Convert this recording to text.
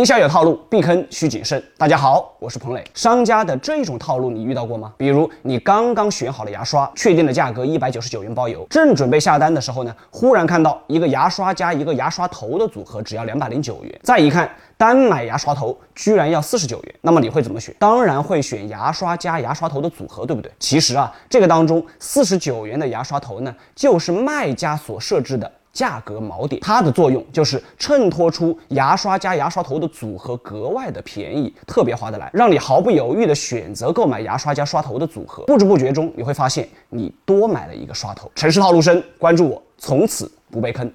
营销有套路，避坑需谨慎。大家好，我是彭磊。商家的这种套路你遇到过吗？比如你刚刚选好了牙刷，确定的价格一百九十九元包邮，正准备下单的时候呢，忽然看到一个牙刷加一个牙刷头的组合只要两百零九元，再一看单买牙刷头居然要四十九元，那么你会怎么选？当然会选牙刷加牙刷头的组合，对不对？其实啊，这个当中四十九元的牙刷头呢，就是卖家所设置的。价格锚点，它的作用就是衬托出牙刷加牙刷头的组合格外的便宜，特别划得来，让你毫不犹豫的选择购买牙刷加刷头的组合。不知不觉中，你会发现你多买了一个刷头。城市套路深，关注我，从此不被坑。